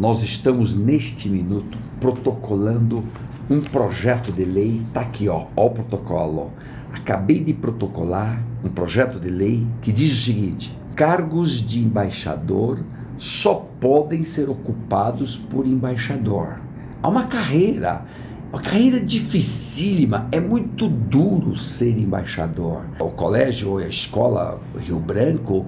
nós estamos neste minuto protocolando um projeto de lei. Está aqui, ó, ó o protocolo. Acabei de protocolar um projeto de lei que diz o seguinte: cargos de embaixador só podem ser ocupados por embaixador. Há uma carreira, uma carreira dificílima, é muito duro ser embaixador. O colégio ou a escola Rio Branco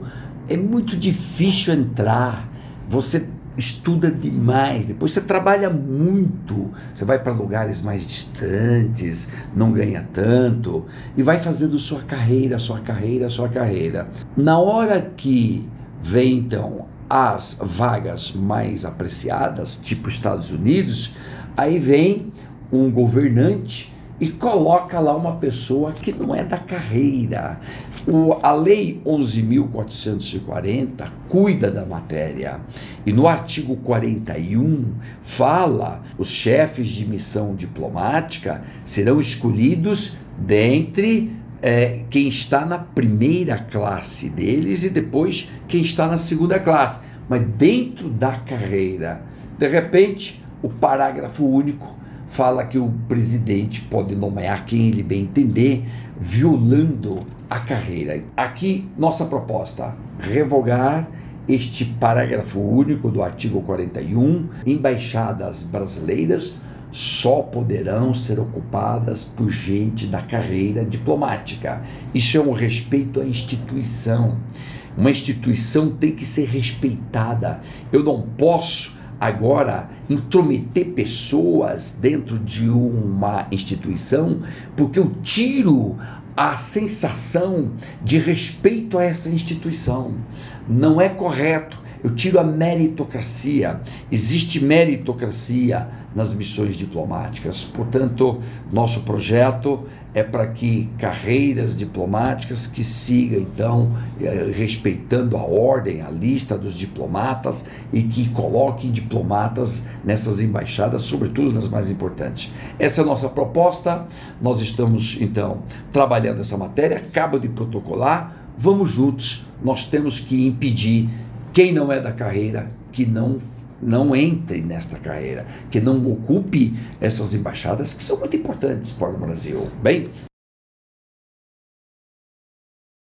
é muito difícil entrar. Você estuda demais, depois você trabalha muito, você vai para lugares mais distantes, não ganha tanto e vai fazendo sua carreira, sua carreira, sua carreira. Na hora que vem então as vagas mais apreciadas, tipo Estados Unidos, aí vem um governante e coloca lá uma pessoa que não é da carreira. O, a Lei 11.440 cuida da matéria e no artigo 41 fala os chefes de missão diplomática serão escolhidos dentre é, quem está na primeira classe deles e depois quem está na segunda classe. Mas dentro da carreira, de repente, o parágrafo único fala que o presidente pode nomear quem ele bem entender, violando a carreira. Aqui, nossa proposta: revogar este parágrafo único do artigo 41, embaixadas brasileiras só poderão ser ocupadas por gente da carreira diplomática. Isso é um respeito à instituição. Uma instituição tem que ser respeitada. Eu não posso agora intrometer pessoas dentro de uma instituição, porque eu tiro a sensação de respeito a essa instituição. Não é correto. Eu tiro a meritocracia. Existe meritocracia nas missões diplomáticas. Portanto, nosso projeto é para que carreiras diplomáticas que sigam, então, eh, respeitando a ordem, a lista dos diplomatas e que coloquem diplomatas nessas embaixadas, sobretudo nas mais importantes. Essa é a nossa proposta. Nós estamos, então, trabalhando essa matéria, acaba de protocolar. Vamos juntos, nós temos que impedir quem não é da carreira que não não entre nesta carreira, que não ocupe essas embaixadas que são muito importantes para o Brasil. Bem,